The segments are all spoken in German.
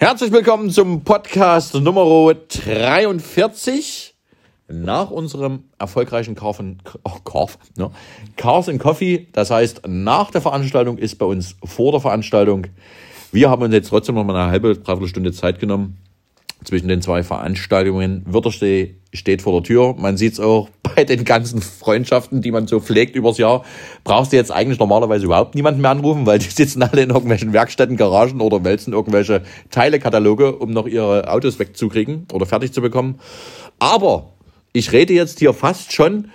Herzlich willkommen zum Podcast Nummer 43. Nach unserem erfolgreichen Kauf und, oh, Kauf, ne? Cars and Coffee, das heißt, nach der Veranstaltung ist bei uns vor der Veranstaltung. Wir haben uns jetzt trotzdem noch mal eine halbe, dreiviertel Stunde Zeit genommen zwischen den zwei Veranstaltungen. Wörthersee steht vor der Tür. Man sieht es auch bei den ganzen Freundschaften, die man so pflegt übers Jahr. Brauchst du jetzt eigentlich normalerweise überhaupt niemanden mehr anrufen, weil die sitzen alle in irgendwelchen Werkstätten, Garagen oder wälzen irgendwelche Teilekataloge, um noch ihre Autos wegzukriegen oder fertig zu bekommen. Aber ich rede jetzt hier fast schon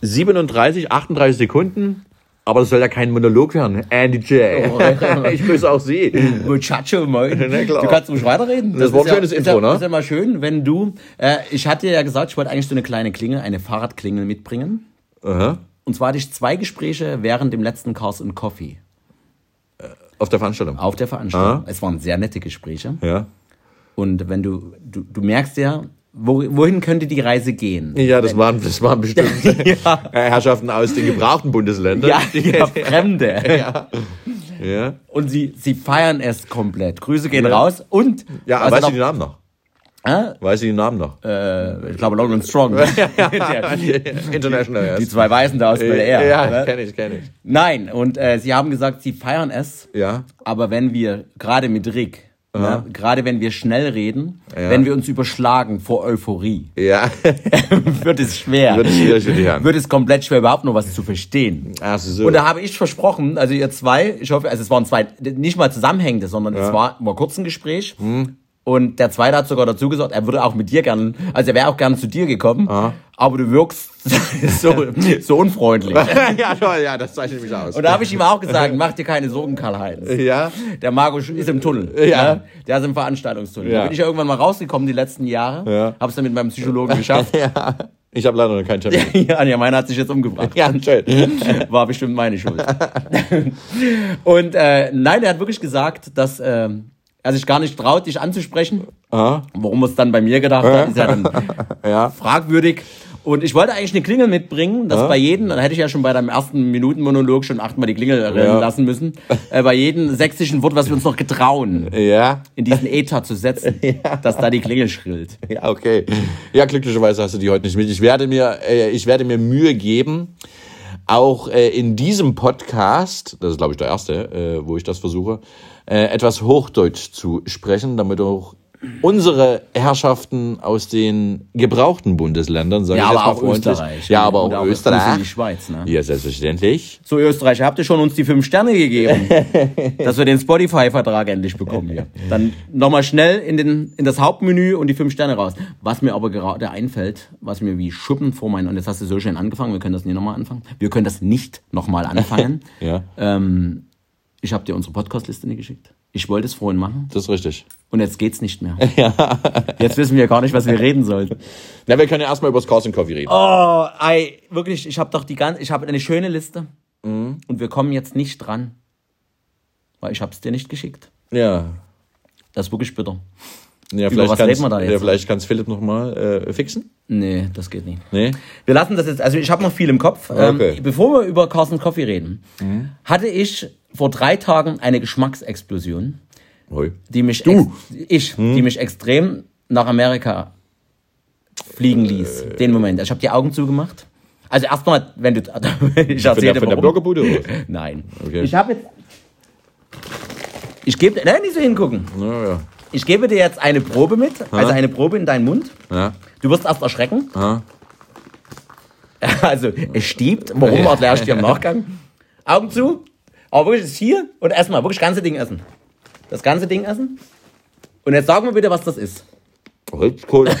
37, 38 Sekunden aber das soll ja kein Monolog werden. Andy J. Oh, ich grüße auch Sie. Muchacho, moin. Du kannst ruhig weiterreden. Das, das war ein schönes ja, Intro, ist ja, ne? ist ja mal schön, wenn du, äh, ich hatte ja gesagt, ich wollte eigentlich so eine kleine Klingel, eine Fahrradklingel mitbringen. Aha. Und zwar hatte ich zwei Gespräche während dem letzten Cars and Coffee. Äh, auf der Veranstaltung? Auf der Veranstaltung. Aha. Es waren sehr nette Gespräche. Ja. Und wenn du, du, du merkst ja, wohin könnte die Reise gehen? Ja, das waren, das waren bestimmt ja. Herrschaften aus den gebrauchten Bundesländern. Ja, ja Fremde. ja. ja. Und sie, sie feiern es komplett. Grüße gehen raus und. Ja, aber weißt du die Namen noch? Äh? Weiß ich den Namen noch? Äh, ich glaube Long and Strong. International. Die zwei Weißen da aus BLR. Ja, ne? kenne ich, kenne ich. Nein, und äh, sie haben gesagt, sie feiern es. Ja. Aber wenn wir, gerade mit Rick, ja. Gerade wenn wir schnell reden, ja. wenn wir uns überschlagen vor Euphorie, ja. wird es schwer. Wird es schwierig für Herren. Wird es komplett schwer, überhaupt noch was zu verstehen. Ach so. Und da habe ich versprochen, also ihr zwei, ich hoffe, also es waren zwei, nicht mal zusammenhängende, sondern es war mal kurz ein Gespräch. Hm. Und der Zweite hat sogar dazu gesagt, er würde auch mit dir gern, also er wäre auch gern zu dir gekommen, Aha. aber du wirkst so, so unfreundlich. ja, toll, ja, das zeichnet mich aus. Und da habe ich ihm auch gesagt, mach dir keine Sorgen, Karl-Heinz. Ja. Der Marco ist im Tunnel. Ja. Ne? Der ist im Veranstaltungstunnel. Ja. Da bin ich ja irgendwann mal rausgekommen die letzten Jahre. Ja. Habe es dann mit meinem Psychologen geschafft. ja. Ich habe leider noch keinen Termin. ja, ja, meiner hat sich jetzt umgebracht. Ja, schön. War bestimmt meine Schuld. Und äh, nein, er hat wirklich gesagt, dass... Äh, er sich gar nicht traut, dich anzusprechen. Aha. Warum er es dann bei mir gedacht hat, ist ja dann ja. fragwürdig. Und ich wollte eigentlich eine Klingel mitbringen, dass ja. bei jedem, dann hätte ich ja schon bei deinem ersten Minutenmonolog schon achtmal die Klingel ja. lassen müssen, äh, bei jedem sächsischen Wort, was wir uns noch getrauen, ja. in diesen Äther zu setzen, ja. dass da die Klingel schrillt. Ja, okay. Ja, glücklicherweise hast du die heute nicht mit. Ich werde mir, äh, ich werde mir Mühe geben, auch äh, in diesem Podcast, das ist glaube ich der erste, äh, wo ich das versuche, äh, etwas Hochdeutsch zu sprechen, damit auch unsere Herrschaften aus den gebrauchten Bundesländern, sage ja, ich aber auch freundlich. Österreich. Ja, aber auch, auch Österreich. Die Schweiz, ne? Ja, selbstverständlich. So, Österreich, habt ihr schon uns die fünf Sterne gegeben, dass wir den Spotify-Vertrag endlich bekommen hier. Dann nochmal schnell in, den, in das Hauptmenü und die fünf Sterne raus. Was mir aber gerade einfällt, was mir wie Schuppen vor meinen, und jetzt hast du so schön angefangen, wir können das nicht nochmal anfangen. Wir können das nicht nochmal anfangen. ja. Ähm, ich habe dir unsere Podcastliste nicht geschickt. Ich wollte es vorhin machen. Das ist richtig. Und jetzt geht's nicht mehr. Ja. Jetzt wissen wir gar nicht, was wir reden sollen. Na, wir können ja erstmal über das Cars Coffee reden. Oh, ey, wirklich, ich habe doch die ganze, ich habe eine schöne Liste. Mhm. Und wir kommen jetzt nicht dran. Weil ich habe es dir nicht geschickt. Ja. Das ist wirklich bitter. Ja, Über vielleicht was reden wir da jetzt? Ja, vielleicht kann es Philipp nochmal äh, fixen. Nee, das geht nicht. Nee? Wir lassen das jetzt, also ich habe noch viel im Kopf. Okay. Ähm, bevor wir über Carson Coffee reden, hatte ich vor drei Tagen eine Geschmacksexplosion, Hoi. die mich, Du? ich, die mich extrem nach Amerika fliegen ließ. Äh. Den Moment. Ich habe die Augen zugemacht. Also erstmal, wenn du, ich erzähle dir, von der. Bürgerbude? oder? Nein. Okay. Ich habe jetzt, ich gebe, nein, nicht so hingucken. Ja, ja. Ich gebe dir jetzt eine Probe mit, also eine Probe in deinen Mund. Ja. Du wirst erst erschrecken. Aha. Also, es stiebt. Warum erkläre ich dir im Nachgang? Augen zu. Aber wirklich, es ist hier und erstmal wirklich das ganze Ding essen. Das ganze Ding essen. Und jetzt sag mir bitte, was das ist. Holzkohle.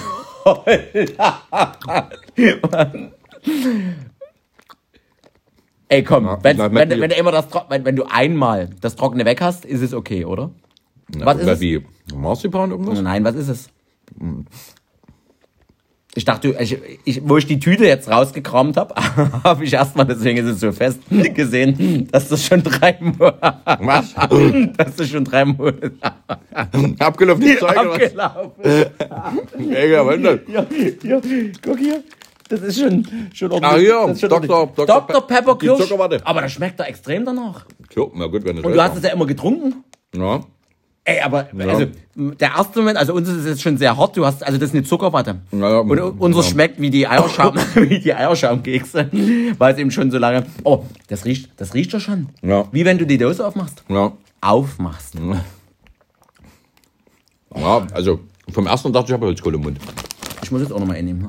Ey, komm, Na, wenn, na, wenn, wenn, du immer das, wenn, wenn du einmal das Trockene weg hast, ist es okay, oder? Was ist Na, es? Marzipan irgendwas? Nein, was ist es? Ich dachte, ich, ich, wo ich die Tüte jetzt rausgekramt habe, habe ich erstmal, deswegen ist es so fest, gesehen, dass das schon drei Monate, Was? dass das schon drei Monate Abgelaufenes Zeug abgelaufen Mega, was denn? Ja, ja, guck hier. Das ist schon, schon Ah, hier, das ist schon Dr. ordentlich. Dr. Dr. Pepper Kirsch. Aber das schmeckt da extrem danach. So, na gut, wenn es Und du hast es ja immer getrunken. Ja. Ey, aber also der erste Moment, also uns ist es jetzt schon sehr hart. Du hast, also das ist eine Zuckerwatte. Ja, und unseres ja. schmeckt wie die Eierschaum, wie die Eierschaumkekse, weil es eben schon so lange. Oh, das riecht, das riecht doch schon. Ja. Wie wenn du die Dose aufmachst. Ja. Aufmachst. ja, also vom ersten dachte ich, ich habe Holzkohle im Mund. Ich muss jetzt auch nochmal einnehmen.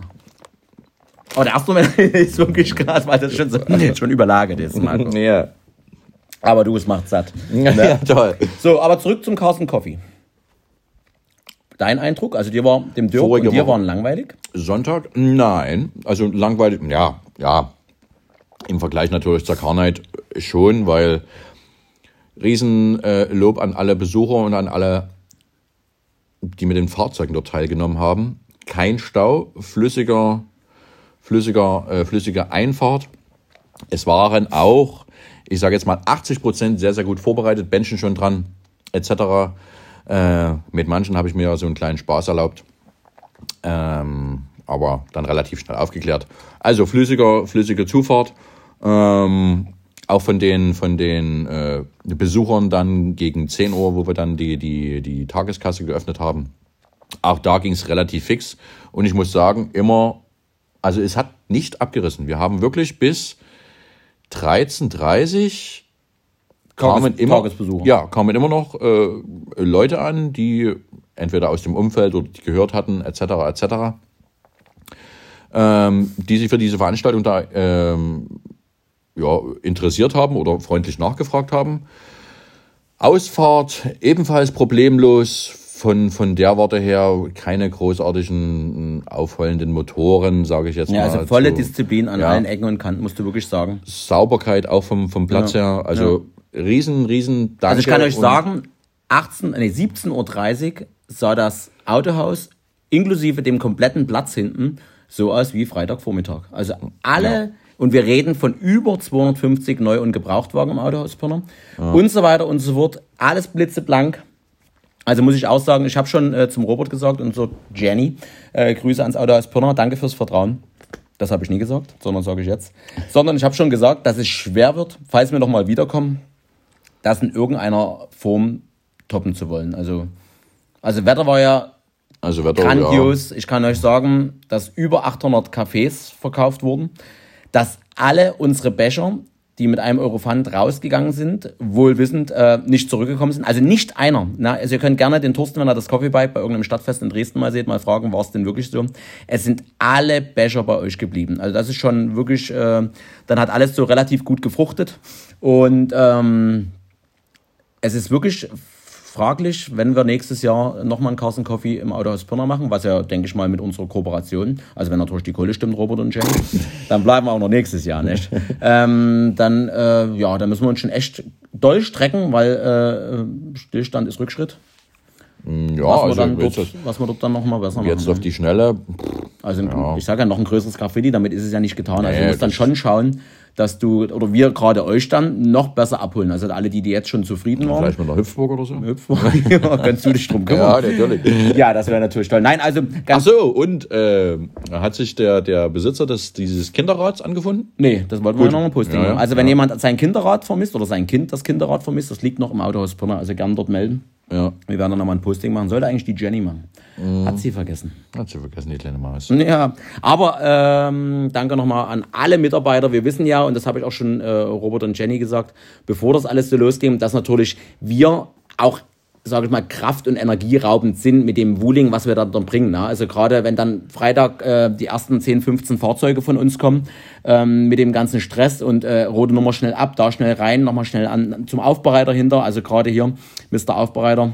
Aber der erste Moment ist wirklich krass, weil das schon so schon überlagert ist, Marco. Ja. Aber du, es macht satt. ja, toll. So, aber zurück zum Carsten Coffee. Dein Eindruck? Also dir war dem Dirk Vorige und dir Woche. waren langweilig? Sonntag? Nein. Also langweilig, ja, ja. Im Vergleich natürlich zur Carnight schon, weil Riesenlob äh, an alle Besucher und an alle, die mit den Fahrzeugen dort teilgenommen haben. Kein Stau, flüssiger, flüssiger, äh, flüssige Einfahrt. Es waren auch, ich sage jetzt mal, 80 Prozent sehr, sehr gut vorbereitet, Menschen schon dran, etc. Äh, mit manchen habe ich mir so einen kleinen Spaß erlaubt ähm, aber dann relativ schnell aufgeklärt. Also flüssiger, flüssige Zufahrt. Ähm, auch von den, von den äh, Besuchern dann gegen 10 Uhr, wo wir dann die, die, die Tageskasse geöffnet haben. Auch da ging es relativ fix. Und ich muss sagen, immer, also es hat nicht abgerissen. Wir haben wirklich bis 13.30 kamen immer, ja, kamen immer noch äh, Leute an, die entweder aus dem Umfeld oder die gehört hatten, etc., etc., ähm, die sich für diese Veranstaltung da ähm, ja, interessiert haben oder freundlich nachgefragt haben. Ausfahrt ebenfalls problemlos. Von, von der Warte her keine großartigen aufheulenden Motoren, sage ich jetzt Ja, mal. also volle So Disziplin an Ja. allen Ecken und Kanten, musst du wirklich sagen. Sauberkeit auch vom, vom Platz her. Also riesen, riesen Danke. Also ich kann euch sagen, 18, nee, 17.30 Uhr sah das Autohaus inklusive dem kompletten Platz hinten so aus wie Freitagvormittag. Also alle, und wir reden von über 250 Neu- und Gebrauchtwagen im Autohaus Pirna und so weiter und so fort. Alles blitzeblank. Also muss ich auch sagen, ich habe schon äh, zum Robert gesagt und so Jenny, äh, Grüße ans Autohaus Pirna, danke fürs Vertrauen. Das habe ich nie gesagt, sondern sage ich jetzt. Sondern ich habe schon gesagt, dass es schwer wird, falls wir nochmal wiederkommen, das in irgendeiner Form toppen zu wollen. Also, also Wetter war ja Also Wetter, grandios. Ich kann euch sagen, dass über 800 Cafés verkauft wurden, dass alle unsere Becher, die mit einem Euro Pfand rausgegangen sind, wohlwissend äh, nicht zurückgekommen sind. Also nicht einer. Na, also ihr könnt gerne den Thorsten, wenn er das Coffee Bike bei irgendeinem Stadtfest in Dresden mal seht, mal fragen, war es denn wirklich so? Es sind alle Becher bei euch geblieben. Also das ist schon wirklich, äh, dann hat alles so relativ gut gefruchtet. Und ähm, es ist wirklich fraglich, wenn wir nächstes Jahr nochmal einen Carson Coffee im Autohaus Pirna machen, was ja, denke ich mal, mit unserer Kooperation, also wenn natürlich die Kohle stimmt, Robert und Jenny, dann bleiben wir auch noch nächstes Jahr, nicht? ähm, dann, äh, ja, dann müssen wir uns schon echt doll strecken, weil äh, Stillstand ist Rückschritt. Ja, Was, also wir, dort, was wir dort dann nochmal besser machen. jetzt auf die Schnelle. Also ich sage ja noch ein größeres Graffiti, damit ist es ja nicht getan. Also Nee, du musst dann das- schon schauen, dass du, oder wir gerade euch dann noch besser abholen. Also alle, die, die jetzt schon zufrieden waren. Vielleicht mit einer Hüpfburg oder so. ja, kannst du dich drum Ja, kümmern. natürlich. Ja, das wäre natürlich toll. Nein, also Ach so, und äh, hat sich der, der Besitzer des, dieses Kinderrads angefunden? Nee, das wollten wir ja noch ein Posting Ja, ja. Also wenn jemand sein Kinderrad vermisst oder sein Kind das Kinderrad vermisst, das liegt noch im Autohaus Pirna, also gern dort melden. Ja. Wir werden dann nochmal ein Posting machen. Sollte eigentlich die Jenny machen. Hat sie vergessen. Hat sie vergessen, die kleine Maus. Ja, aber ähm, danke nochmal an alle Mitarbeiter. Wir wissen ja, und das habe ich auch schon äh, Robert und Jenny gesagt, bevor das alles so losging, dass natürlich wir auch sage ich mal, kraft- und energieraubend sind mit dem Wooling, was wir da dann bringen. Ne? Also gerade wenn dann Freitag äh, die ersten 10, 15 Fahrzeuge von uns kommen, ähm, mit dem ganzen Stress und äh, rote Nummer schnell ab, da schnell rein, nochmal schnell an zum Aufbereiter hinter, also gerade hier, Mr. Aufbereiter,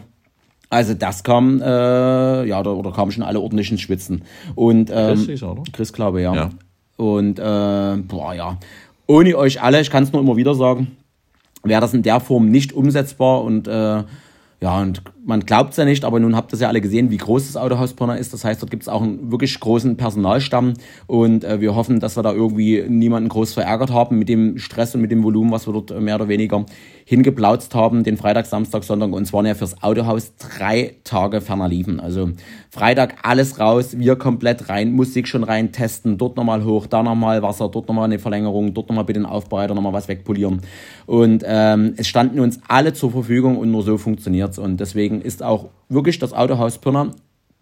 also das kam, äh, ja, oder, oder kamen schon alle ordentlich ins Schwitzen. Und, ähm, Chris er, oder? Chris, glaube ja. Ja. Und, äh, boah, ja, ohne euch alle, ich kann es nur immer wieder sagen, wäre das in der Form nicht umsetzbar und, äh, ja, und man glaubt es ja nicht, aber nun habt ihr ja alle gesehen, wie groß das Autohaus Pirna ist. Das heißt, dort gibt es auch einen wirklich großen Personalstamm und äh, wir hoffen, dass wir da irgendwie niemanden groß verärgert haben mit dem Stress und mit dem Volumen, was wir dort äh, mehr oder weniger hingeplautzt haben, den Freitag, Samstag, Sonntag und zwar ja fürs Autohaus drei Tage ferner liefen. Also Freitag alles raus, wir komplett rein, Musik schon rein testen, dort nochmal hoch, da nochmal Wasser, dort nochmal eine Verlängerung, dort nochmal bitte den Aufbereiter nochmal was wegpolieren. Und ähm, es standen uns alle zur Verfügung und nur so funktioniert's. Und deswegen deswegen ist auch wirklich das Autohaus Pirna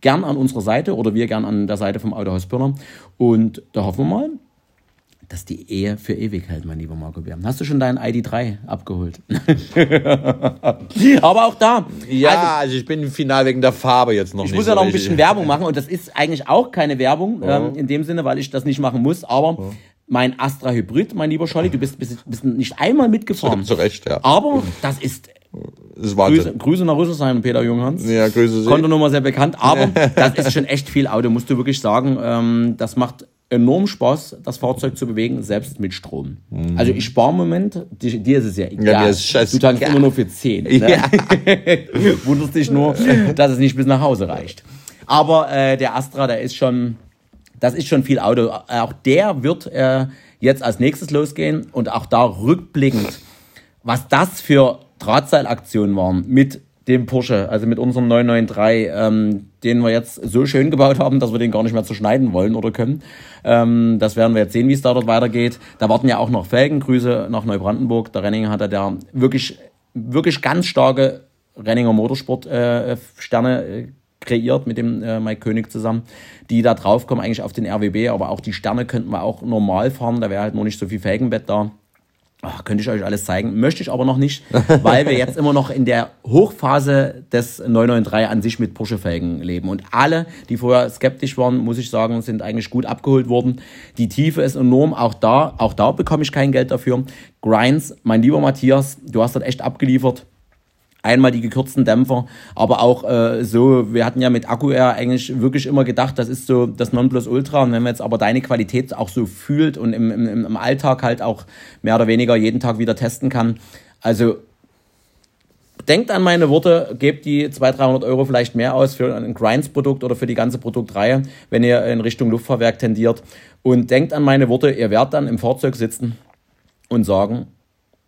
gern an unserer Seite oder wir gern an der Seite vom Autohaus Pirna. Und da hoffen wir mal, dass die Ehe für ewig hält, mein lieber Marco Bär. Hast du schon deinen ID3 abgeholt? Aber auch da. Ja, also, also, ich bin final wegen der Farbe jetzt noch ich nicht. Ich muss ja noch ein bisschen Werbung machen und das ist eigentlich auch keine Werbung ja. ähm, in dem Sinne, weil ich das nicht machen muss. Aber ja. mein Astra Hybrid, mein lieber Scholli, du bist, bist, bist nicht einmal mitgefahren. Zu Recht, ja. Aber das ist das Grüße, Grüße nach Rüsselsheim, Peter Junghans. Ja, Grüße Sie. Kontonummer sehr bekannt, aber das ist schon echt viel Auto, musst du wirklich sagen. Ähm, das macht enorm Spaß, das Fahrzeug zu bewegen, selbst mit Strom. Mhm. Also ich spare im Moment, dir ist es ja egal. Ja, ist du tankst ja. immer nur für 10. Ne? Ja. Wunderst dich nur, dass es nicht bis nach Hause reicht. Aber äh, der Astra, der ist schon, das ist schon viel Auto. Auch der wird äh, jetzt als nächstes losgehen und auch da rückblickend, was das für Drahtseilaktionen waren mit dem Porsche, also mit unserem 993, ähm, den wir jetzt so schön gebaut haben, dass wir den gar nicht mehr zerschneiden wollen oder können. Ähm, das werden wir jetzt sehen, wie es da dort weitergeht. Da warten ja auch noch Felgengrüße nach Neubrandenburg. Der Renninger hatte da wirklich, wirklich ganz starke Renninger Motorsport-Sterne äh, äh, kreiert mit dem äh, Mike König zusammen, die da draufkommen eigentlich auf den RWB, aber auch die Sterne könnten wir auch normal fahren, da wäre halt nur nicht so viel Felgenbett da. Ach, könnte ich euch alles zeigen, möchte ich aber noch nicht, weil wir jetzt immer noch in der Hochphase des 993 an sich mit Porsche-Felgen leben. Und alle, die vorher skeptisch waren, muss ich sagen, sind eigentlich gut abgeholt worden. Die Tiefe ist enorm, auch da, auch da bekomme ich kein Geld dafür. Grinds, mein lieber Matthias, du hast dort echt abgeliefert. Einmal die gekürzten Dämpfer, aber auch äh, so, wir hatten ja mit Akku Air eigentlich wirklich immer gedacht, das ist so das Nonplusultra. Und wenn man jetzt aber deine Qualität auch so fühlt und im, im, im Alltag halt auch mehr oder weniger jeden Tag wieder testen kann, also denkt an meine Worte, gebt die 200, 300 Euro vielleicht mehr aus für ein Grinds-Produkt oder für die ganze Produktreihe, wenn ihr in Richtung Luftfahrwerk tendiert. Und denkt an meine Worte, ihr werdet dann im Fahrzeug sitzen und sagen,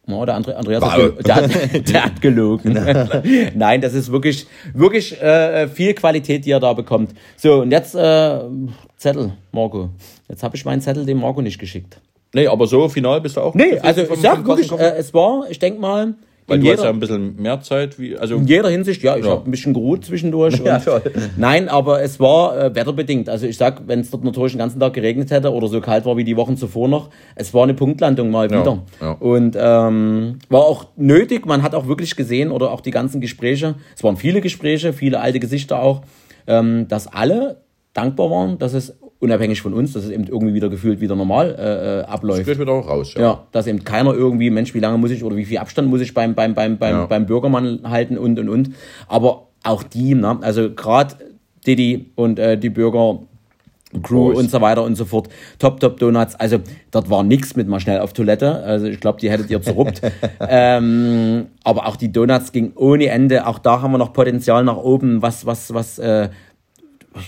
Oh, der Andre, Andreas hat, der, hat, der hat gelogen. Nein, das ist wirklich, wirklich äh, viel Qualität, die er da bekommt. So, und jetzt äh, Zettel, Marco. Jetzt habe ich meinen Zettel dem Marco nicht geschickt. Nee, aber so final bist du auch. Nee, also ich sag wirklich, äh, es war, ich denk mal, weil du jeder, hast ja ein bisschen mehr Zeit. Wie, also in jeder Hinsicht, ja. Ich ja. habe ein bisschen geruht zwischendurch. Ja. Nein, aber es war äh, wetterbedingt. Also ich sag, wenn es dort natürlich den ganzen Tag geregnet hätte oder so kalt war wie die Wochen zuvor noch, es war eine Punktlandung mal wieder. Ja, ja. Und ähm, war auch nötig. Man hat auch wirklich gesehen oder auch die ganzen Gespräche, es waren viele Gespräche, viele alte Gesichter auch, ähm, dass alle dankbar waren, dass es unabhängig von uns, dass es eben irgendwie wieder gefühlt wieder normal äh, äh abläuft. Das geht wieder auch raus, ja. ja. Dass eben keiner irgendwie, Mensch, wie lange muss ich oder wie viel Abstand muss ich beim, beim, beim, beim, ja. beim Bürgermann halten und und und. Aber auch die, ne? also gerade Didi und äh, die Bürger. Crew und so weiter und so fort. Top, Top Donuts. Also, dort war nichts mit mal schnell auf Toilette. Also, ich glaube, die hättet ihr zerruppt. ähm, aber auch die Donuts ging ohne Ende. Auch da haben wir noch Potenzial nach oben, was, was, was äh,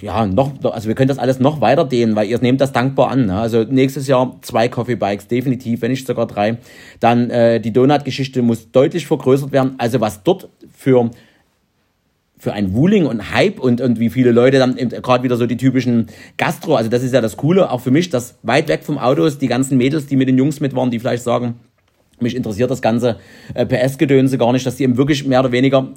ja, noch, also wir können das alles noch weiter dehnen, weil ihr nehmt das dankbar an. Ne? Also nächstes Jahr zwei Coffee Bikes, definitiv, wenn nicht sogar drei. Dann äh, die Donut-Geschichte muss deutlich vergrößert werden. Also was dort für für ein Wuling und Hype und, und wie viele Leute dann gerade wieder so die typischen Gastro, also das ist ja das Coole, auch für mich, dass weit weg vom Autos die ganzen Mädels, die mit den Jungs mit waren, die vielleicht sagen, mich interessiert das ganze äh, PS-Gedönse gar nicht, dass die eben wirklich mehr oder weniger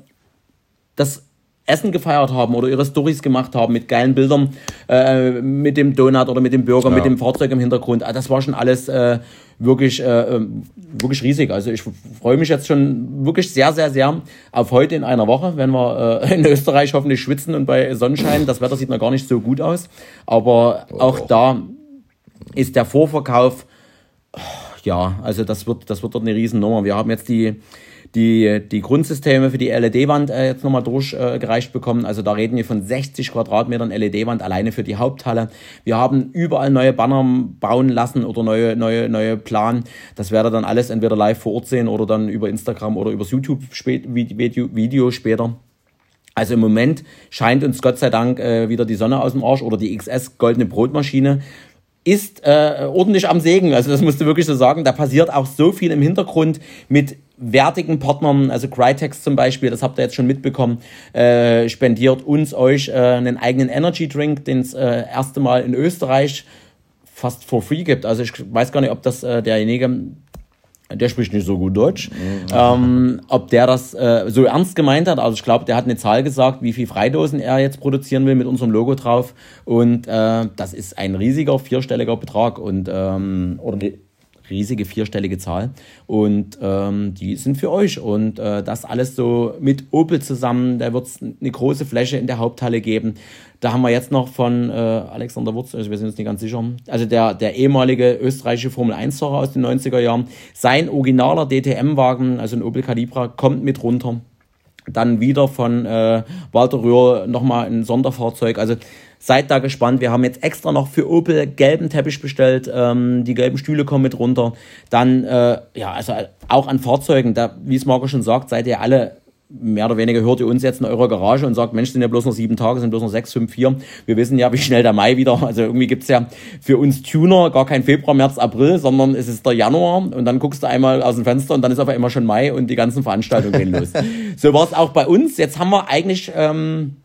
das Essen gefeiert haben oder ihre Stories gemacht haben mit geilen Bildern, äh, mit dem Donut oder mit dem Burger, ja. mit dem Fahrzeug im Hintergrund. Ah, das war schon alles äh, wirklich, äh, ähm, wirklich riesig. Also ich freue mich jetzt schon wirklich sehr, sehr, sehr auf heute in einer Woche, wenn wir äh, in Österreich hoffentlich schwitzen und bei Sonnenschein. Das Wetter sieht noch gar nicht so gut aus. Aber oh, auch da ist der Vorverkauf, ja, also das wird, das wird dort eine Riesennummer. Wir haben jetzt die die, die Grundsysteme für die LED-Wand äh, jetzt nochmal durchgereicht äh, bekommen. Also da reden wir von 60 Quadratmetern LED-Wand alleine für die Haupthalle. Wir haben überall neue Banner bauen lassen oder neue, neue, neue Plan. Das werde dann alles entweder live vor Ort sehen oder dann über Instagram oder über YouTube spät, Video, Video später. Also im Moment scheint uns Gott sei Dank äh, wieder die Sonne aus dem Arsch oder die XS goldene Brotmaschine ist äh, ordentlich am Segen. Also das musst du wirklich so sagen. Da passiert auch so viel im Hintergrund mit wertigen Partnern, also Crytex zum Beispiel, das habt ihr jetzt schon mitbekommen, äh, spendiert uns euch äh, einen eigenen Energy Drink, den es äh, erste Mal in Österreich fast for free gibt. Also ich weiß gar nicht, ob das äh, derjenige der spricht nicht so gut Deutsch. Ähm, ob der das äh, so ernst gemeint hat, also ich glaube, der hat eine Zahl gesagt, wie viel Freidosen er jetzt produzieren will mit unserem Logo drauf. Und äh, das ist ein riesiger vierstelliger Betrag und ähm, oder riesige vierstellige Zahl. Und ähm, die sind für euch. Und äh, das alles so mit Opel zusammen. Da wird es eine große Fläche in der Haupthalle geben. Da haben wir jetzt noch von äh, Alexander Wurz, also wir sind uns nicht ganz sicher, also der, der ehemalige österreichische Formel-1-Fahrer aus den 90er Jahren, sein originaler DTM-Wagen, also ein Opel Calibra, kommt mit runter. Dann wieder von äh, Walter Röhr nochmal ein Sonderfahrzeug. Also seid da gespannt. Wir haben jetzt extra noch für Opel gelben Teppich bestellt. Ähm, die gelben Stühle kommen mit runter. Dann, äh, ja, also auch an Fahrzeugen, da, wie es Marco schon sagt, seid ihr alle mehr oder weniger hört ihr uns jetzt in eurer Garage und sagt, Mensch, sind ja bloß noch sieben Tage, sind bloß noch sechs, fünf, vier. Wir wissen ja, wie schnell der Mai wieder, also irgendwie gibt's ja für uns Tuner gar kein Februar, März, April, sondern es ist der Januar und dann guckst du einmal aus dem Fenster und dann ist auf einmal schon Mai und die ganzen Veranstaltungen gehen los. so war es auch bei uns. Jetzt haben wir eigentlich ähm,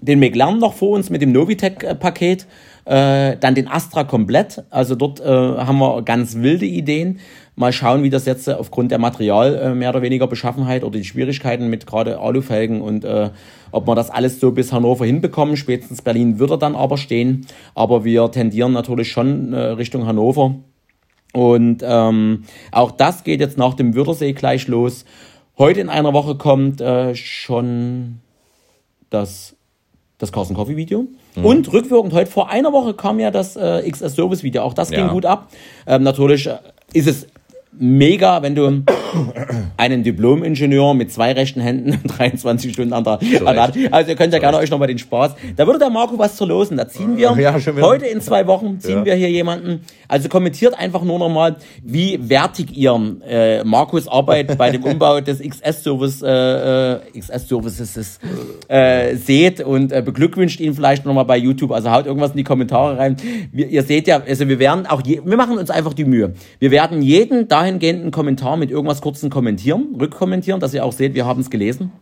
den McLaren noch vor uns mit dem Novitec-Paket. Äh, dann den Astra komplett. Also dort äh, haben wir ganz wilde Ideen. Mal schauen, wie das jetzt äh, aufgrund der Material äh, mehr oder weniger Beschaffenheit oder die Schwierigkeiten mit gerade Alufelgen und äh, ob wir das alles so bis Hannover hinbekommen. Spätestens Berlin wird er dann aber stehen. Aber wir tendieren natürlich schon äh, Richtung Hannover. Und ähm, auch das geht jetzt nach dem Würdersee gleich los. Heute in einer Woche kommt äh, schon das, das Carson Coffee Video. Mhm. Und rückwirkend heute vor einer Woche kam ja das äh, XS Service Video. Auch das ging Ja. gut ab. Ähm, natürlich äh, ist es mega, wenn du einen Diplom-Ingenieur mit zwei rechten Händen 23 Stunden an der, an der Hand- Also ihr könnt ja gerne euch nochmal den Spaß. Da würde der Marco was verlosen. Da ziehen wir Ja, heute in zwei Wochen ziehen Ja. wir hier jemanden. Also kommentiert einfach nur nochmal, wie wertig ihr äh, Markus Arbeit bei dem Umbau des XS-Service äh, äh, XS-Services äh, seht und äh, beglückwünscht ihn vielleicht nochmal bei YouTube. Also haut irgendwas in die Kommentare rein. Wir, ihr seht ja, also wir werden auch, je, wir machen uns einfach die Mühe. Wir werden jeden dahingehenden Kommentar mit irgendwas kurzen kommentieren, rückkommentieren, dass ihr auch seht, wir haben es gelesen.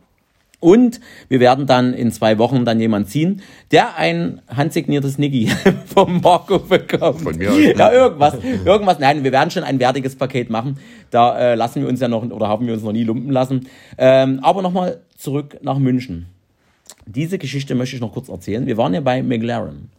Und wir werden dann in zwei Wochen dann jemand ziehen, der ein handsigniertes Niggi vom Marco bekommt. Von mir aus? Ja, irgendwas. Irgendwas. Nein, wir werden schon ein wertiges Paket machen. Da äh, lassen wir uns ja noch, oder haben wir uns noch nie lumpen lassen. Ähm, aber nochmal zurück nach München. Diese Geschichte möchte ich noch kurz erzählen. Wir waren ja bei McLaren.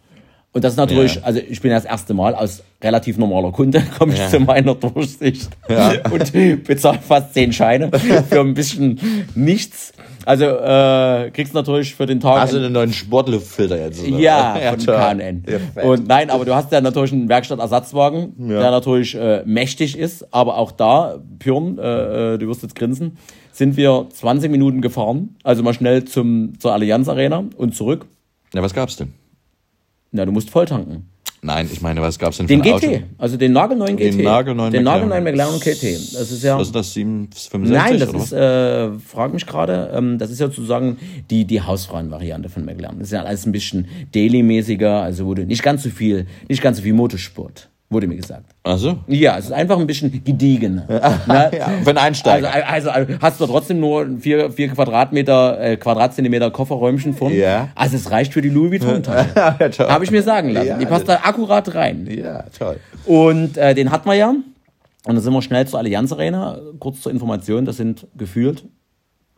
Und das ist natürlich, Ja. also ich bin ja das erste Mal als relativ normaler Kunde, komme ich Ja. zu meiner Durchsicht und bezahle fast zehn Scheine für ein bisschen nichts. Also äh, kriegst natürlich für den Tag Hast du einen neuen Sportluftfilter jetzt? oder? ja, von toll. KNN. Ja, und nein, aber du hast ja natürlich einen Werkstattersatzwagen, Ja. der natürlich äh, mächtig ist, aber auch da, Björn, äh, äh, du wirst jetzt grinsen, sind wir 20 Minuten gefahren, also mal schnell zum, zur Allianz Arena und zurück. ja, was gab's denn? Na, du musst voll tanken. Nein, ich meine, was gab's denn Den für ein GT, Auto? also den nagelneuen GT. Den nagelneuen den McLaren. nagelneuen McLaren GT. Das ist ja. Was ist das, 765 Nein, das oder ist, äh, frag mich gerade, ähm, das ist ja sozusagen die, die Hausfrauen-Variante von McLaren. Das ist ja alles ein bisschen Daily-mäßiger, also wurde nicht ganz so viel, nicht ganz so viel Motorsport, wurde mir gesagt. Ach so. Ja, es ist einfach ein bisschen gediegener. ne? Ja, für einen Einsteiger. Also, also, also hast du trotzdem nur vier, vier Quadratmeter, äh, Quadratzentimeter Kofferräumchen vorn. Ja. Also es reicht für die Louis Vuitton-Tasche. Ja. Habe ich mir sagen lassen. Ja, die passt da akkurat rein. ja, toll. Und äh, den hatten wir ja. Und dann sind wir schnell zur Allianz Arena. Kurz zur Information, das sind gefühlt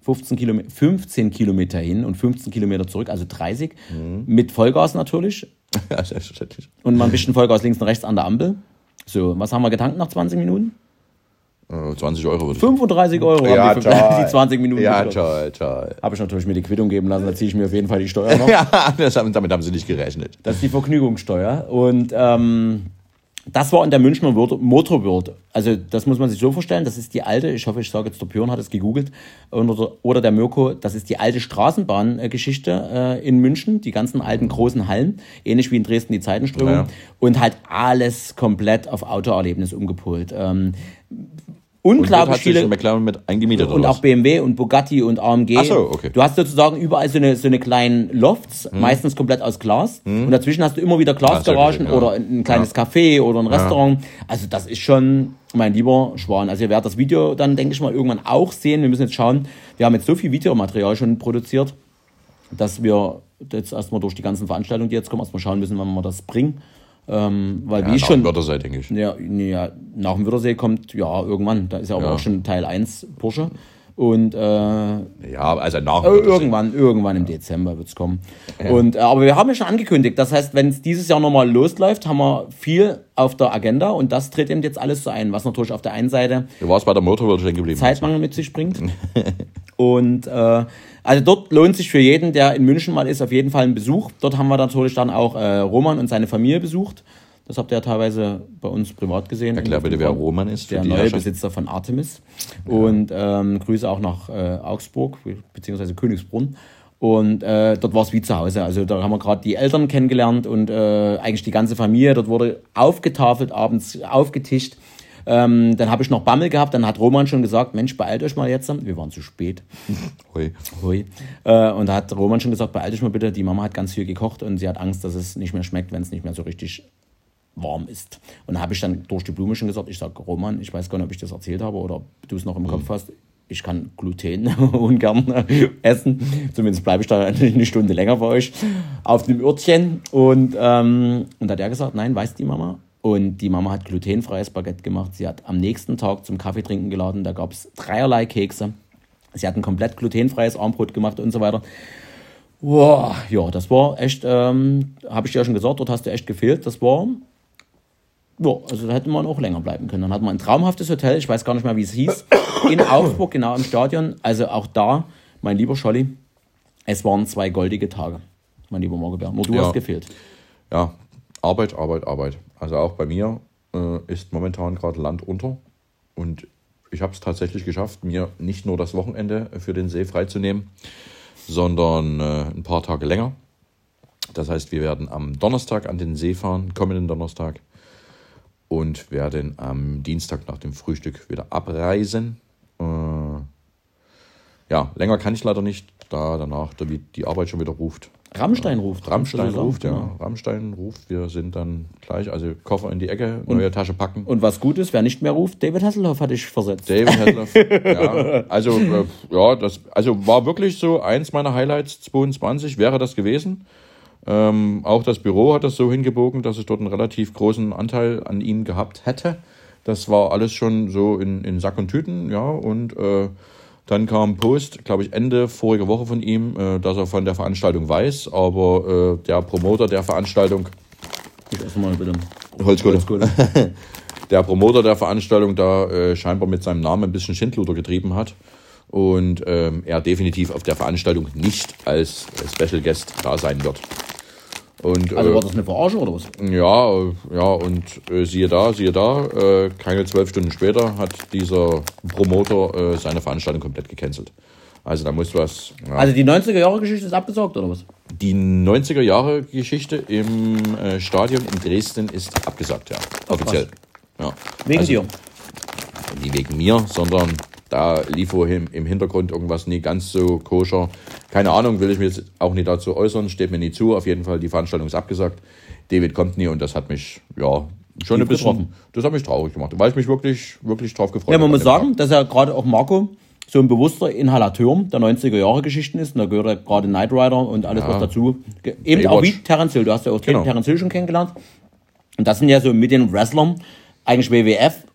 15 Kilometer, 15 Kilometer hin und 15 Kilometer zurück, also 30. Mhm. Mit Vollgas natürlich. Ja, selbstverständlich. Und mal ein bisschen Vollgas links und rechts an der Ampel. So, was haben wir getankt nach 20 Minuten? Äh, 20 Euro würde ich 35 Euro Ja, haben die, die 20 Minuten Ja, toll, toll. Habe ich natürlich mir die Quittung geben lassen, da ziehe ich mir auf jeden Fall die Steuer noch. Ja, das haben, damit haben sie nicht gerechnet. Das ist die Vergnügungssteuer. Und ähm, das war in der Münchner Motor World. Also das muss man sich so vorstellen, das ist die alte, ich hoffe, ich sage jetzt, der Björn hat es gegoogelt, oder, oder der Mirko, das ist die alte Straßenbahngeschichte äh, in München, die ganzen alten großen Hallen, ähnlich wie in Dresden die Zeitenströmung. Ja. Und halt alles komplett auf Autoerlebnis umgepolt. Ähm, Und unglaublich hat sich viele... McLaren mit eingemietet Und auch? BMW und Bugatti und AMG. Ach so, okay. Du hast sozusagen überall so eine, so eine kleinen Lofts, Hm. meistens komplett aus Glas. Und dazwischen hast du immer wieder Glasgaragen ja. oder ein kleines Café oder ein Restaurant. Also das ist schon mein lieber Schwan. Also ihr werdet das Video dann, denke ich mal, irgendwann auch sehen. Wir müssen jetzt schauen. Wir haben jetzt so viel Videomaterial schon produziert, dass wir jetzt erstmal durch die ganzen Veranstaltungen, die jetzt kommen, erstmal schauen müssen, wann wir das bringen. Ähm, weil wie Ja, ich nach schon. dem Wörthersee, denke ich. Ja, ja, nach dem Wörthersee kommt, ja, irgendwann. Da ist ja aber Ja. auch schon Teil 1 Porsche. Und äh, Ja, also nach irgendwann, irgendwann im Dezember wird's kommen. Und, äh, aber wir haben ja schon angekündigt, das heißt, wenn es dieses Jahr nochmal losläuft, haben wir viel auf der Agenda und das tritt eben jetzt alles so ein, was natürlich auf der einen Seite Du warst bei der Motorworld stehen geblieben. Zeitmangel mit sich bringt. Und äh, also dort lohnt sich für jeden, der in München mal ist, auf jeden Fall ein Besuch. Dort haben wir natürlich dann auch äh, Roman und seine Familie besucht. Das habt ihr ja teilweise bei uns privat gesehen. Erklär bitte, wer Roman ist. Der die neue. Besitzer von Artemis. Und ähm, Grüße auch nach äh, Augsburg, beziehungsweise Königsbrunn. Und äh, dort war es wie zu Hause. Also da haben wir gerade die Eltern kennengelernt und äh, eigentlich die ganze Familie. Dort wurde aufgetafelt, abends aufgetischt. Ähm, dann habe ich noch Bammel gehabt. Dann hat Roman schon gesagt, Mensch, beeilt euch mal jetzt. Wir waren zu spät. Hui. Hui. Äh, und da hat Roman schon gesagt, beeilt euch mal bitte. Die Mama hat ganz viel gekocht und sie hat Angst, dass es nicht mehr schmeckt, wenn es nicht mehr so richtig warm ist. Und da habe ich dann durch die Blume schon gesagt, ich sage, Roman, ich weiß gar nicht, ob ich das erzählt habe oder ob du es noch im Kopf hast. Ich kann Gluten ungern essen. Zumindest bleibe ich da eine Stunde länger bei euch auf dem Örtchen. Und, ähm, und da hat er gesagt, nein, weiß die Mama. Und die Mama hat glutenfreies Baguette gemacht. Sie hat am nächsten Tag zum Kaffee trinken geladen. Da gab es dreierlei Kekse. Sie hat ein komplett glutenfreies Armbrot gemacht und so weiter. Wow, ja, das war echt, ähm, habe ich dir ja schon gesagt, dort hast du echt gefehlt. Das war, ja, also da hätte man auch länger bleiben können. Dann hat man ein traumhaftes Hotel, ich weiß gar nicht mehr, wie es hieß, in Augsburg, genau im Stadion. Also auch da, mein lieber Scholli, es waren zwei goldige Tage, mein lieber Morgebär. Nur du Ja. hast gefehlt. Ja, Arbeit, Arbeit, Arbeit. Also auch bei mir äh, ist momentan gerade Land unter. Und ich habe es tatsächlich geschafft, mir nicht nur das Wochenende für den See freizunehmen, sondern äh, ein paar Tage länger. Das heißt, wir werden am Donnerstag an den See fahren, kommenden Donnerstag. Und werden am Dienstag nach dem Frühstück wieder abreisen. Äh, ja, länger kann ich leider nicht, da danach die, die Arbeit schon wieder ruft. Rammstein ruft. Rammstein ruft, ja. Rammstein ruft. Wir sind dann gleich, also Koffer in die Ecke, neue Tasche packen. Und was gut ist, wer nicht mehr ruft, David Hasselhoff hatte ich versetzt. David Hasselhoff, ja. Also, äh, ja, das, also war wirklich so eins meiner Highlights 22 wäre das gewesen. Ähm, auch das Büro hat das so hingebogen, dass ich dort einen relativ großen Anteil an ihnen gehabt hätte. Das war alles schon so in, in Sack und Tüten, ja. Und äh, dann kam Post, glaube ich, Ende vorige Woche von ihm, äh, dass er von der Veranstaltung weiß, aber äh, der Promoter der Veranstaltung Ich esse mal bitte. Holzkohle. Holzkohle. der Promoter der Veranstaltung da äh, scheinbar mit seinem Namen ein bisschen Schindluder getrieben hat und ähm, er definitiv auf der Veranstaltung nicht als äh, Special Guest da sein wird. Und Also äh, war das eine Verarsche oder was? ja, ja, und äh, siehe da, siehe da, äh, keine zwölf Stunden später hat dieser Promoter äh, seine Veranstaltung komplett gecancelt. Also da muss was. Ja. Also die 90er-Jahre-Geschichte ist abgesagt oder was? Die 90er Jahre Geschichte im äh, Stadion in Dresden ist abgesagt, ja. Offiziell. Ja. Wegen Also, dir. nie wegen mir, sondern da lief wohl im, Hintergrund irgendwas nie ganz so koscher. Keine Ahnung, will ich mir jetzt auch nie dazu äußern, steht mir nie zu. Auf jeden Fall, die Veranstaltung ist abgesagt. David kommt nie und das hat mich, ja, schon Tief ein bisschen, getroffen. das hat mich traurig gemacht, weil ich mich wirklich, wirklich drauf gefreut Ja, man habe muss sagen, dass ja gerade auch Marco so ein bewusster Inhalateur der 90er-Jahre-Geschichten ist. Und da gehört ja gerade Knight Rider und alles, was dazu. Eben auch wie Baywatch. Terence Hill. Du hast ja auch Genau. Terence Hill schon kennengelernt. Und das sind ja so mit den Wrestlern, eigentlich WWF,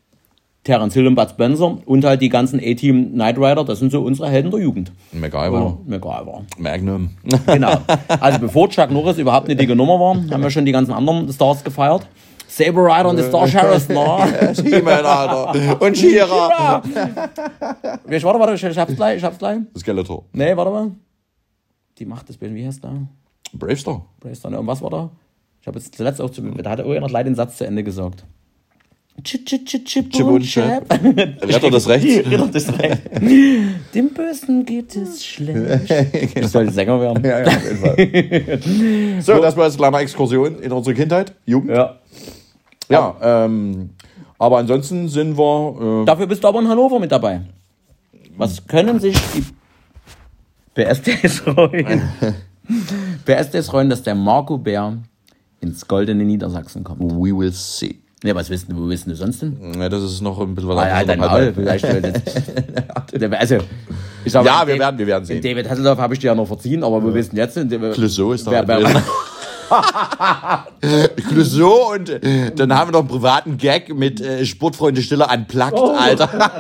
Terence Hill und Bud Spencer und halt die ganzen A-Team Knight Rider, das sind so unsere Helden der Jugend. MacGyver, MacGyver. Magnum. Genau. Also bevor Chuck Norris überhaupt eine dicke Nummer war, haben wir schon die ganzen anderen Stars gefeiert. Saber Rider und die Star Sheriffs, ne? He-Man, Alter. Und Shira. Ich, warte, warte, ich, ich hab's gleich, ich hab's gleich. Skeletor. Nee, warte mal. Die macht das Bild, wie heißt der? Bravestar. Braystar, ne? Und was war da? Ich habe jetzt zuletzt auch zu, da hat irgendjemand leider den Satz zu Ende gesagt. Chip, chip, chip, chip, Chip und Chap. Retter des Rechts. Ritter des Rechts. Dem Bösen geht es schlecht. Ich sollte Sänger werden. Ja, ja, auf jeden Fall. so, das war jetzt eine kleine Exkursion in unsere Kindheit, Jugend. Ja. Ja, ähm, aber ansonsten sind wir. Äh, Dafür bist du aber in Hannover mit dabei. Was können sich die PSDs freuen? PSDs freuen, dass der Marco Bär ins goldene Niedersachsen kommt. we will see. Ja, was wissen wo wissen du sonst denn? Ja, das ist noch ein bisschen was Ah, ja, dein Maul, vielleicht. also, ich sag Ja, wir Dave- werden, wir werden sehen. David Hasselhoff habe ich dir ja noch verziehen, aber wir wissen jetzt. Clouseau ist da. Clouseau und dann haben wir noch einen privaten Gag mit äh, Sportfreunde Stiller anplagt, Alter.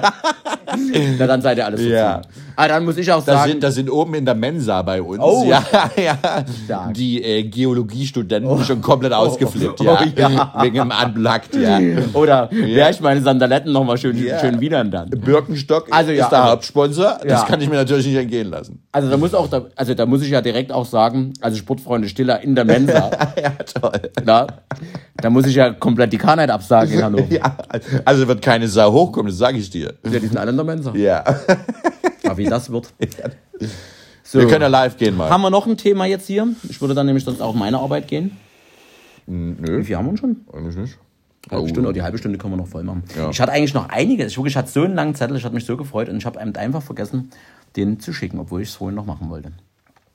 Na, dann seid ihr alles Ja. dazu. Ah, dann muss ich auch Da sagen, sind, da sind oben in der Mensa bei uns Oh. ja, ja, Stark. die äh, Geologiestudenten schon komplett ausgeflippt, ja. Oh, ja. Wegen dem Unplugged, ja. oder wäre ich meine Sandaletten nochmal schön, schön widern dann. Birkenstock Also, ja, ist der also- Hauptsponsor. Das Ja. kann ich mir natürlich nicht entgehen lassen. Also da muss auch, da, also da muss ich ja direkt auch sagen, also Sportfreunde Stiller in der Mensa, ja, toll. da, da muss ich ja komplett die Karneid absagen in Hannover. Ja, also wird keine Sau hochkommen, das sage ich dir. Ja, die sind alle Mensa. Ja. Aber wie das wird. So. Wir können ja live gehen mal. Haben wir noch ein Thema jetzt hier? Ich würde dann nämlich sonst auch meine Arbeit gehen. Nö, Wie viel haben wir schon? eigentlich nicht. Halbe Stunde, oh, die halbe Stunde können wir noch voll machen. Ja. Ich hatte eigentlich noch einiges. Ich wirklich hatte so einen langen Zettel, ich hatte mich so gefreut und ich habe einfach vergessen, den zu schicken, obwohl ich es vorhin noch machen wollte.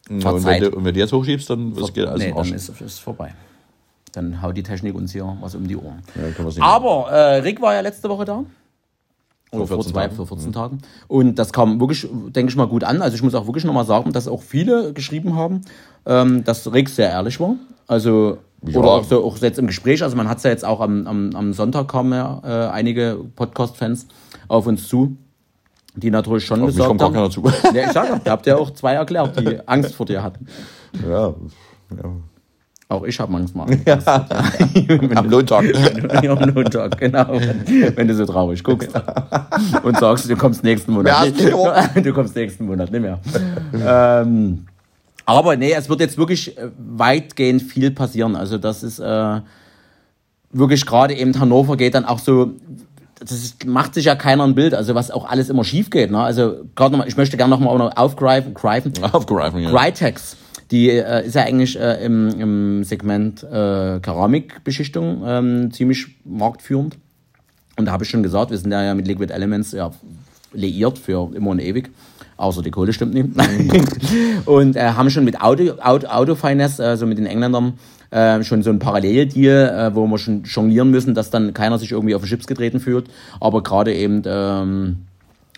Ja, und, wenn du, und wenn du jetzt hochschiebst, dann wird es alles nee, dann ist es vorbei. Dann haut die Technik uns hier was um die Ohren. Ja, Aber äh, Rick war ja letzte Woche da. Oder vor 14 zwei, Tagen. vor 14 Tagen. Und das kam wirklich, denke ich mal, gut an. Also ich muss auch wirklich nochmal sagen, dass auch viele geschrieben haben, ähm, dass Rick sehr ehrlich war. Also, Ja. oder auch, so, auch jetzt im Gespräch. Also man hat es ja jetzt auch am, am, am Sonntag kamen ja äh, einige Podcast-Fans auf uns zu, die natürlich schon Auf mich gesagt kommt gar haben. keiner zu. Ja, ich sag ja, da habt ihr auch zwei erklärt, die Angst vor dir hatten. ja, ja. Auch ich habe manchmal. Am Lohntag. Ja, am Montag, genau. Wenn, wenn du so traurig guckst und sagst, du kommst nächsten Monat. Hast Nicht, du kommst nächsten Monat, nicht mehr. ähm, aber nee, es wird jetzt wirklich äh, weitgehend viel passieren. Also das ist äh, wirklich gerade eben Hannover geht dann auch so. Das ist, macht sich ja keiner ein Bild, also was auch alles immer schief geht. Ne? Also gerade nochmal, ich möchte gerne nochmal noch aufgreifen, greifen, Aufgreifen, ja. Crytex, die äh, ist ja eigentlich äh, im, im Segment äh, Keramikbeschichtung ähm, ziemlich marktführend. Und da habe ich schon gesagt, wir sind ja, mit Liquid Elements ja liiert für immer und ewig. Außer die Kohle stimmt nicht. und äh, haben schon mit Auto, Auto, Auto Finance, also mit den Engländern, äh, schon so ein Paralleldeal, äh, wo wir schon jonglieren müssen, dass dann keiner sich irgendwie auf den Chips getreten fühlt. Aber gerade eben ähm,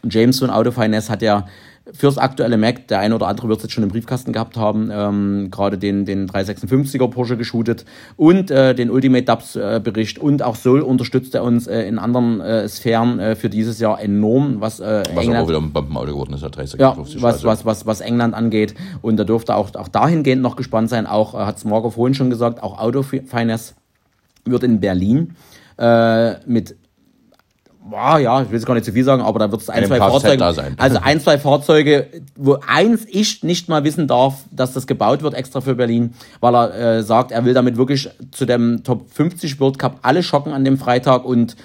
James von Auto Finance hat ja fürs aktuelle Mac, der eine oder andere wird es jetzt schon im Briefkasten gehabt haben, ähm, gerade den, den 356er Porsche geshootet und äh, den Ultimate Dubs äh, Bericht und auch Sol unterstützt er uns äh, in anderen äh, Sphären äh, für dieses Jahr enorm, was, äh, Was England, aber wieder ein Bombenauto geworden ist, der 356. ja, was, was, was, was England angeht. Und da dürfte auch, auch dahingehend noch gespannt sein. Auch, äh, hat es Marco vorhin schon gesagt, auch Auto Finance wird in Berlin äh, mit Boah, ja, ich will jetzt gar nicht zu viel sagen, aber da wird es ein, zwei Kfz Fahrzeuge, da sein. also ein, zwei Fahrzeuge, wo eins ich nicht mal wissen darf, dass das gebaut wird extra für Berlin, weil er äh, sagt, er will damit wirklich zu dem Top 50 World Cup alle schocken an dem Freitag und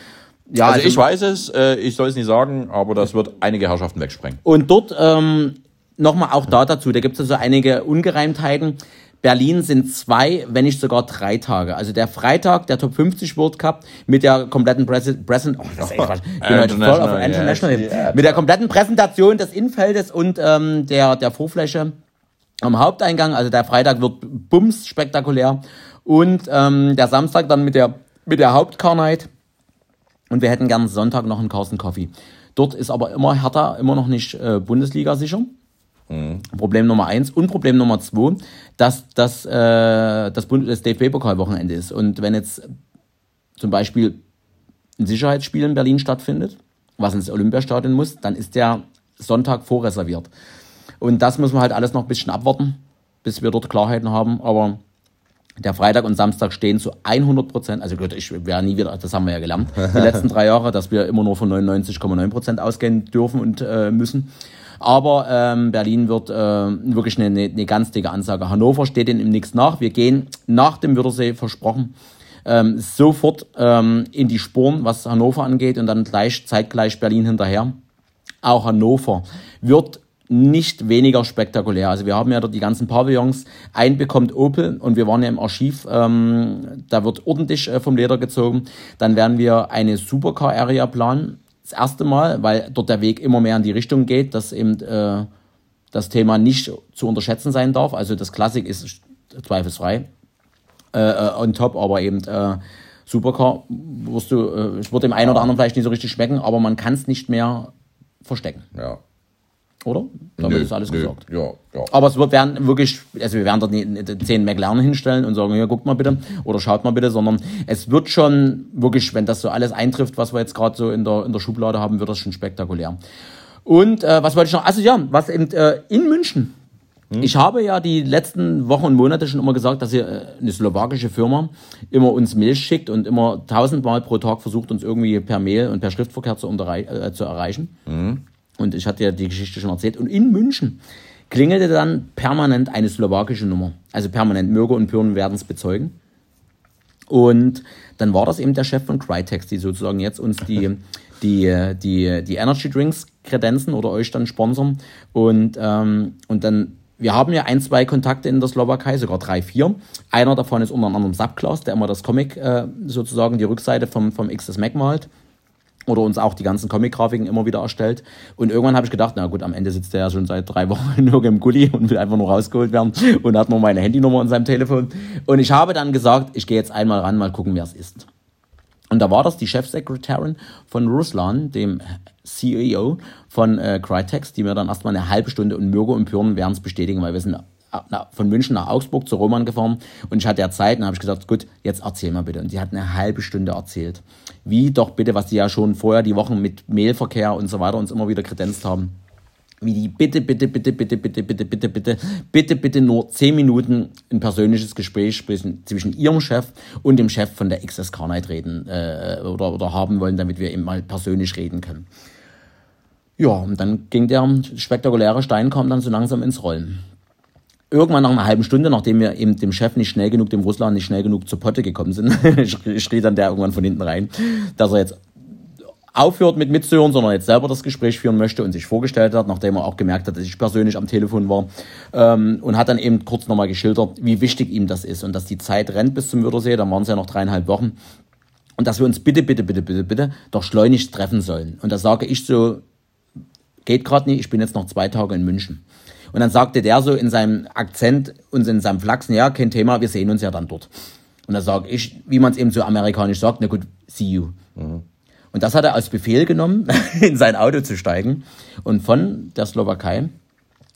ja, Also ich weiß es, äh, ich soll es nicht sagen, aber das wird einige Herrschaften wegsprengen. Und dort ähm, nochmal auch da dazu, da gibt es also einige Ungereimtheiten. Berlin sind zwei, wenn nicht sogar drei Tage. Also der Freitag, der Top 50 World Cup mit der kompletten Präsentation, Präsent oh, das ist echt Quatsch. Ich bin heute voll auf International, International. yes, yeah. Mit der kompletten Präsentation des Innenfeldes und ähm, der, der Vorfläche am Haupteingang. Also der Freitag wird bums spektakulär. Und ähm, der Samstag dann mit der, mit der Hauptkarnheit. Und wir hätten gern Sonntag noch einen Carsten Coffee. Dort ist aber immer Hertha immer noch nicht äh, Bundesliga sicher. Problem Nummer eins. Und Problem Nummer zwei, dass das, äh, das, Bund das DFB-Pokalwochenende ist. Und wenn jetzt zum Beispiel ein Sicherheitsspiel in Berlin stattfindet, was ins Olympiastadion muss, dann ist der Sonntag vorreserviert. Und das müssen wir halt alles noch ein bisschen abwarten, bis wir dort Klarheiten haben. Aber der Freitag und Samstag stehen zu 100 Prozent. Also gut, ich wäre nie wieder, das haben wir ja gelernt, die letzten drei Jahre, dass wir immer nur von 99,9 Prozent ausgehen dürfen und äh, müssen. Aber ähm, Berlin wird äh, wirklich eine, eine, ganz dicke Ansage. Hannover steht denen im Nix nach. Wir gehen nach dem Würdersee, versprochen, ähm, sofort ähm, in die Spuren, was Hannover angeht und dann gleich zeitgleich Berlin hinterher. Auch Hannover wird nicht weniger spektakulär. Also wir haben ja dort die ganzen Pavillons. Ein bekommt Opel und wir waren ja im Archiv. Ähm, da wird ordentlich äh, vom Leder gezogen. Dann werden wir eine Supercar-Area planen. Das erste Mal, weil dort der Weg immer mehr in die Richtung geht, dass eben äh, das Thema nicht zu unterschätzen sein darf. Also das Klassik ist zweifelsfrei äh, äh, on top, aber eben äh, Supercar wirst du, äh, es wird dem einen oder anderen vielleicht nicht so richtig schmecken, aber man kann es nicht mehr verstecken. Ja. Oder? Damit Nö, ist alles nö, gesagt. Ja, ja. Aber es wird, werden wirklich, also wir werden dort nicht zehn McLaren hinstellen und sagen, ja, guckt mal bitte oder schaut mal bitte, sondern es wird schon wirklich, wenn das so alles eintrifft, was wir jetzt gerade so in der, in der Schublade haben, wird das schon spektakulär. Und äh, was wollte ich noch? Also ja, was eben äh, in München. Ich habe ja die letzten Wochen und Monate schon immer gesagt, dass hier äh, eine slowakische Firma immer uns Milch schickt und immer tausendmal pro Tag versucht, uns irgendwie per Mail und per Schriftverkehr zu, äh, zu erreichen. Und ich hatte ja die Geschichte schon erzählt. Und in München klingelte dann permanent eine slowakische Nummer. Also permanent. Mürger und Pyrrhen werden es bezeugen. Und dann war das eben der Chef von Crytex, die sozusagen jetzt uns die, die, die, die Energy Drinks kredenzen oder euch dann sponsern. Und, ähm, und dann, wir haben ja ein, zwei Kontakte in der Slowakei, sogar drei, vier. Einer davon ist unter anderem Subclass, der immer das Comic, äh, sozusagen die Rückseite vom, vom XS Mac malt oder uns auch die ganzen Comic-Grafiken immer wieder erstellt. Und irgendwann habe ich gedacht, na gut, am Ende sitzt der ja schon seit drei Wochen nur im Gully und will einfach nur rausgeholt werden und hat nur meine Handynummer in seinem Telefon. Und ich habe dann gesagt, ich gehe jetzt einmal ran, mal gucken, wer es ist. Und da war das die Chefsekretärin von Ruslan, dem CEO von äh, Crytex, die mir dann erstmal eine halbe Stunde und Mürger und Pyrrhen werden es bestätigen, weil wir sind na, von München nach Augsburg zu Roman gefahren und ich hatte ja Zeit und habe ich gesagt, gut, jetzt erzähl mal bitte. Und sie hat eine halbe Stunde erzählt. Wie doch bitte, was die ja schon vorher die Wochen mit Mailverkehr und so weiter uns immer wieder kredenzt haben. Wie die bitte, bitte, bitte, bitte, bitte, bitte, bitte, bitte, bitte, bitte nur zehn Minuten ein persönliches Gespräch zwischen, ihrem Chef und dem Chef von der XSK Night reden äh, oder, oder haben wollen, damit wir eben mal persönlich reden können. Ja, und dann ging der spektakuläre Stein, kam dann so langsam ins Rollen irgendwann nach einer halben Stunde, nachdem wir eben dem Chef nicht schnell genug, dem Russland nicht schnell genug zur Potte gekommen sind, schrie dann der irgendwann von hinten rein, dass er jetzt aufhört mit mitzuhören, sondern jetzt selber das Gespräch führen möchte und sich vorgestellt hat, nachdem er auch gemerkt hat, dass ich persönlich am Telefon war ähm, und hat dann eben kurz nochmal geschildert, wie wichtig ihm das ist und dass die Zeit rennt bis zum Würdersee, dann waren es ja noch dreieinhalb Wochen und dass wir uns bitte, bitte, bitte, bitte, bitte doch schleunigst treffen sollen. Und da sage ich so, geht gerade nicht, ich bin jetzt noch zwei Tage in München. Und dann sagte der so in seinem Akzent und in seinem Flachsen, ja, kein Thema, wir sehen uns ja dann dort. Und da sage ich, wie man es eben so amerikanisch sagt, na gut, see you. Und das hat er als Befehl genommen, in sein Auto zu steigen und von der Slowakei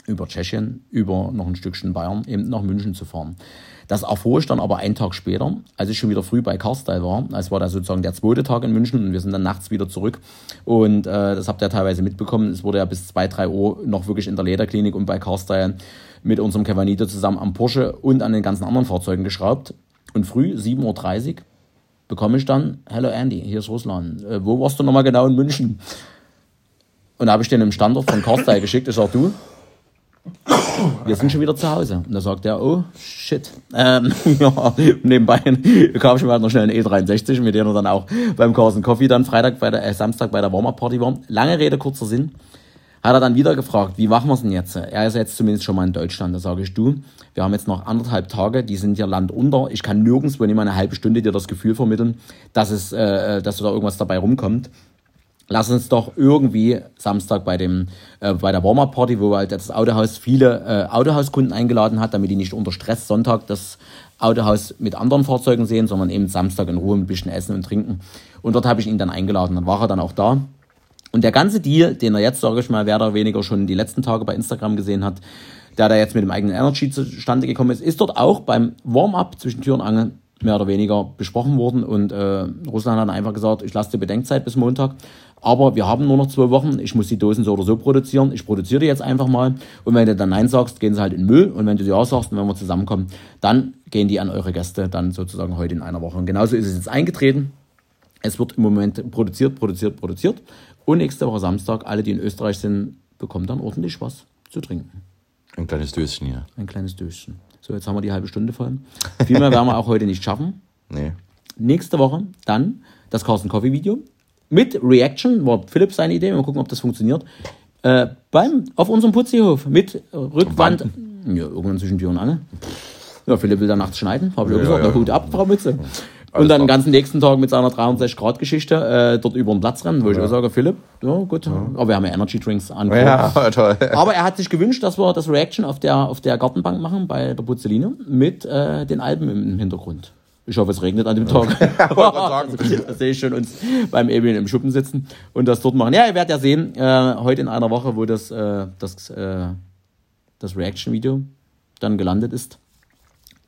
über Tschechien, über noch ein Stückchen Bayern, eben nach München zu fahren. Das erfuhr ich dann aber einen Tag später, als ich schon wieder früh bei Carstyle war. Es war da sozusagen der zweite Tag in München und wir sind dann nachts wieder zurück. Und äh, das habt ihr teilweise mitbekommen. Es wurde ja bis 2, 3 Uhr noch wirklich in der Lederklinik und bei Carstyle mit unserem Cavanito zusammen am Porsche und an den ganzen anderen Fahrzeugen geschraubt. Und früh, 7.30 Uhr, bekomme ich dann, Hello Andy, hier ist Russland. Äh, wo warst du nochmal genau in München? Und da habe ich den im Standort von Carstyle geschickt. Ich sag, du, wir sind schon wieder zu Hause. Und da sagt er, oh, shit. Ähm, ja, nebenbei kam ich mir halt noch schnell einen E63, mit dem er dann auch beim Carson Coffee dann Freitag bei der, äh, Samstag bei der Warm-Up-Party war. Lange Rede, kurzer Sinn. Hat er dann wieder gefragt, wie machen wir es denn jetzt? Er ist jetzt zumindest schon mal in Deutschland. Da sage ich, du, wir haben jetzt noch anderthalb Tage, die sind hier landunter. Ich kann nirgendwo mal eine halbe Stunde dir das Gefühl vermitteln, dass, es, äh, dass da irgendwas dabei rumkommt lass uns doch irgendwie Samstag bei dem äh, bei der Warm-Up Party, wo halt das Autohaus viele äh, Autohauskunden eingeladen hat, damit die nicht unter Stress Sonntag das Autohaus mit anderen Fahrzeugen sehen, sondern eben Samstag in Ruhe ein bisschen essen und trinken. Und dort habe ich ihn dann eingeladen. Dann war er dann auch da. Und der ganze Deal, den er jetzt, sage ich mal, wer oder weniger schon die letzten Tage bei Instagram gesehen hat, der da jetzt mit dem eigenen Energy zustande gekommen ist, ist dort auch beim Warm-up zwischen Tür und Angel mehr oder weniger besprochen worden. Und äh, Russland hat einfach gesagt, ich lasse dir Bedenkzeit bis Montag. Aber wir haben nur noch zwei Wochen. Ich muss die Dosen so oder so produzieren. Ich produziere die jetzt einfach mal. Und wenn du dann Nein sagst, gehen sie halt in Müll. Und wenn du Ja sagst und wenn wir zusammenkommen, dann gehen die an eure Gäste dann sozusagen heute in einer Woche. Und genauso ist es jetzt eingetreten. Es wird im Moment produziert, produziert, produziert. Und nächste Woche Samstag, alle, die in Österreich sind, bekommen dann ordentlich was zu trinken. Ein kleines Döschen hier. Ein kleines Döschen. So, jetzt haben wir die halbe Stunde voll. Viel mehr werden wir auch heute nicht schaffen. Nee. Nächste Woche dann das Carsten Coffee Video mit Reaction, war Philipp seine Idee, mal gucken, ob das funktioniert. Äh, beim, auf unserem Putzihof mit Rückwand. Ja, irgendwann zwischen Tür und Angel. Ja, Philipp will da nachts schneiden, habe ich auch Ja, gesagt, ja. na Hut ab, Frau Mütze. Alles Und dann den ganzen nächsten Tag mit seiner 63-Grad-Geschichte äh, dort über den Platz rennen, wo ich auch sage, Philipp, ja gut, aber wir haben ja Energy Drinks an. Ja, toll. Aber er hat sich gewünscht, dass wir das Reaction auf der, auf der Gartenbank machen bei der Puzzeline mit äh, den Alpen im Hintergrund. Ich hoffe, es regnet an dem Tag. da sehe ich schon uns beim Emil im Schuppen sitzen und das dort machen. Ja, ihr werdet ja sehen, äh, heute in einer Woche, wo das, äh, das, äh, das Reaction-Video dann gelandet ist.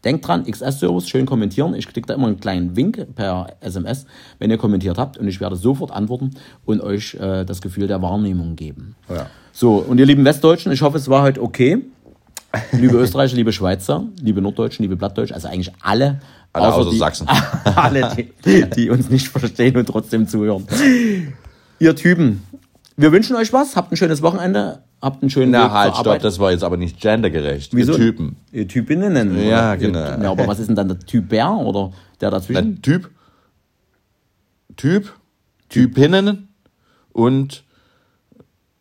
Denkt dran, XS-Service, schön kommentieren. Ich kriege da immer einen kleinen Wink per SMS, wenn ihr kommentiert habt und ich werde sofort antworten und euch äh, das Gefühl der Wahrnehmung geben. Ja. So, und ihr lieben Westdeutschen, ich hoffe, es war heute okay. Liebe Österreicher, liebe Schweizer, liebe Norddeutschen, liebe Plattdeutschen, also eigentlich alle. Alle außer die, Sachsen. alle, die, die uns nicht verstehen und trotzdem zuhören. Ihr Typen, wir wünschen euch was, habt ein schönes Wochenende, habt einen schönen Na Weg halt, stopp, das war jetzt aber nicht gendergerecht. Wieso? Ihr Typen. Ihr Typinnen nennen. wir, Ja, genau. Ja, aber was ist denn dann der Typ Bär oder der dazwischen? Ein Typ, Typ, Typinnen und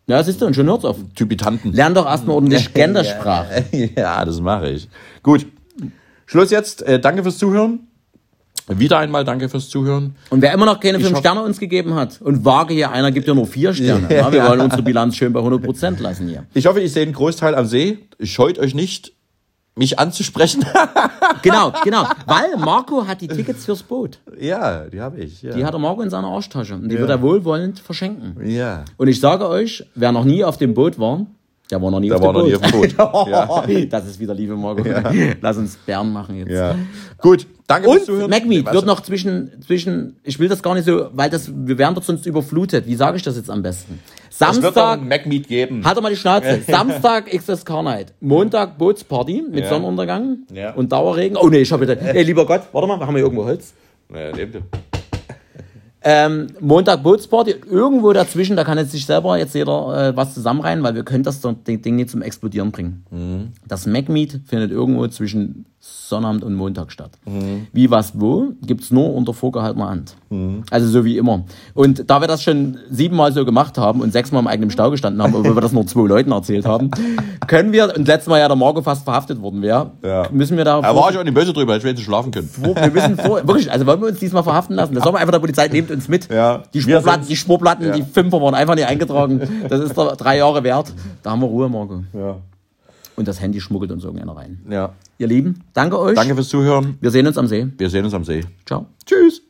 Ja, siehst du, und schon hört's auf. Typitanten. Lern doch erstmal ordentlich Gendersprache. Ja, das mache ich. Gut. Schluss jetzt. Äh, danke fürs Zuhören. Wieder einmal danke fürs Zuhören. Und wer immer noch keine fünf hoffe- Sterne uns gegeben hat und vage hier, einer gibt ja nur vier Sterne. Ja, wir wollen unsere Bilanz schön bei 100% lassen hier. Ich hoffe, ich sehe einen Großteil am See. Scheut euch nicht, mich anzusprechen. Genau, genau. Weil Marco hat die Tickets fürs Boot. ja, die habe ich. Ja. Die hat der Marco in seiner Arschtasche. Und die wird er wohlwollend verschenken. ja. Und ich sage euch, wer noch nie auf dem Boot war, der war noch nie Der auf war noch nie auf dem Boot. Das ist wieder Liebe, Marco. Lass uns Bären machen jetzt. ja. Gut. Danke Und fürs Zuhören. MacMeet Was? wird noch zwischen, zwischen, ich will das gar nicht so, weil das, wir werden dort sonst überflutet. Wie sage ich das jetzt am besten? Samstag, MacMeet geben. halt doch mal die Schnauze. Samstag XS Car Night. Montag Bootsparty mit Ja. Sonnenuntergang Ja. und Dauerregen. Oh nee, ich habe wieder, ey, lieber Gott, warte mal, wir haben hier irgendwo Holz. Naja, nehmt ihr. Ähm, Montag Bootsparty, irgendwo dazwischen, da kann jetzt sich selber jetzt jeder äh, was zusammenreihen, weil wir können das Ding nicht zum Explodieren bringen. Mhm. Das MacMeet findet irgendwo zwischen Sonnabend und Montag statt. Mhm. Wie, was, wo, gibt's nur unter vorgehaltener Hand. Also so wie immer. Und da wir das schon siebenmal so gemacht haben und sechsmal im eigenen Stau gestanden haben, obwohl wir das nur zwei Leuten erzählt haben, können wir, und letztes Mal ja der Marco fast verhaftet worden wäre, Ja. müssen wir da Da war ich auch nicht böse drüber, hätte ich wenigstens schlafen können. vor, wir müssen vor, wirklich, also wollen wir uns diesmal verhaften lassen. Das soll man einfach der Polizei, nehmt uns mit. Ja. Die Wir Spurplatten, die Spurplatten, Ja. die Fünfer waren einfach nicht eingetragen. Das ist doch drei Jahre wert. Da haben wir Ruhe, Marco. Ja. Und das Handy schmuggelt uns irgendeiner rein. ja. Ihr Lieben, danke euch. Danke fürs Zuhören. Wir sehen uns am See. Wir sehen uns am See. Ciao. Tschüss.